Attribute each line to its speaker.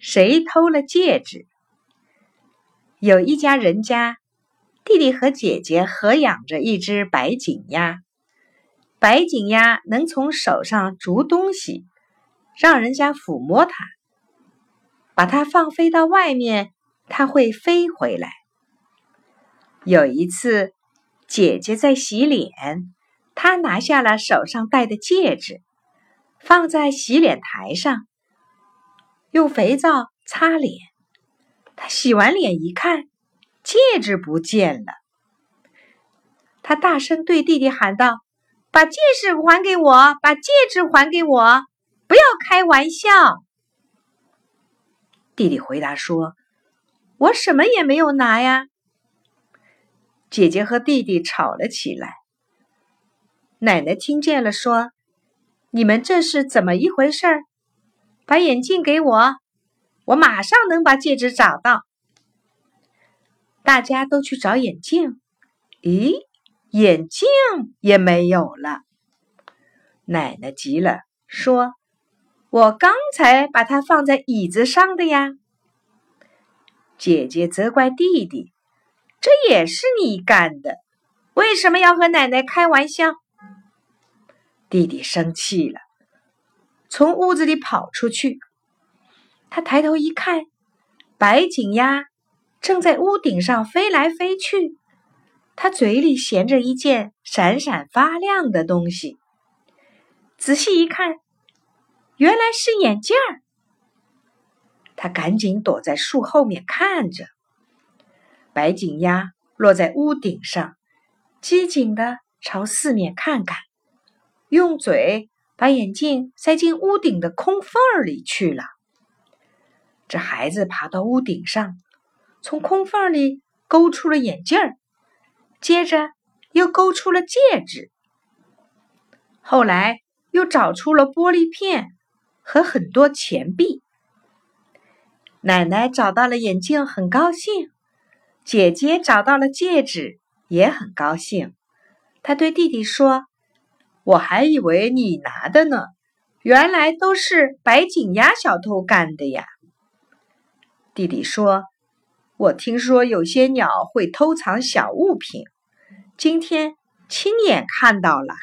Speaker 1: 谁偷了戒指？有一家人家，弟弟和姐姐合养着一只白颈鸭。白颈鸭能从手上啄东西，让人家抚摸它。把它放飞到外面，它会飞回来。有一次，姐姐在洗脸，她拿下了手上戴的戒指，放在洗脸台上，用肥皂擦脸。他洗完脸一看，戒指不见了。他大声对弟弟喊道：“把戒指还给我！把戒指还给我！不要开玩笑！”弟弟回答说：“我什么也没有拿呀。”姐姐和弟弟吵了起来。奶奶听见了，说：“你们这是怎么一回事？把眼镜给我，我马上能把戒指找到。”大家都去找眼镜，咦，眼镜也没有了。奶奶急了，说：“我刚才把它放在椅子上的呀。”姐姐责怪弟弟。这也是你干的，为什么要和奶奶开玩笑？弟弟生气了，从屋子里跑出去。他抬头一看，白颈鸭正在屋顶上飞来飞去，它嘴里衔着一件闪闪发亮的东西。仔细一看，原来是眼镜儿。他赶紧躲在树后面看着。白颈鸭落在屋顶上，机警的朝四面看看，用嘴把眼镜塞进屋顶的空缝里去了。这孩子爬到屋顶上，从空缝里勾出了眼镜儿，接着又勾出了戒指，后来又找出了玻璃片和很多钱币。奶奶找到了眼镜，很高兴。姐姐找到了戒指，也很高兴。她对弟弟说：“我还以为你拿的呢，原来都是白颈鸭小偷干的呀。”弟弟说：“我听说有些鸟会偷藏小物品，今天亲眼看到了。”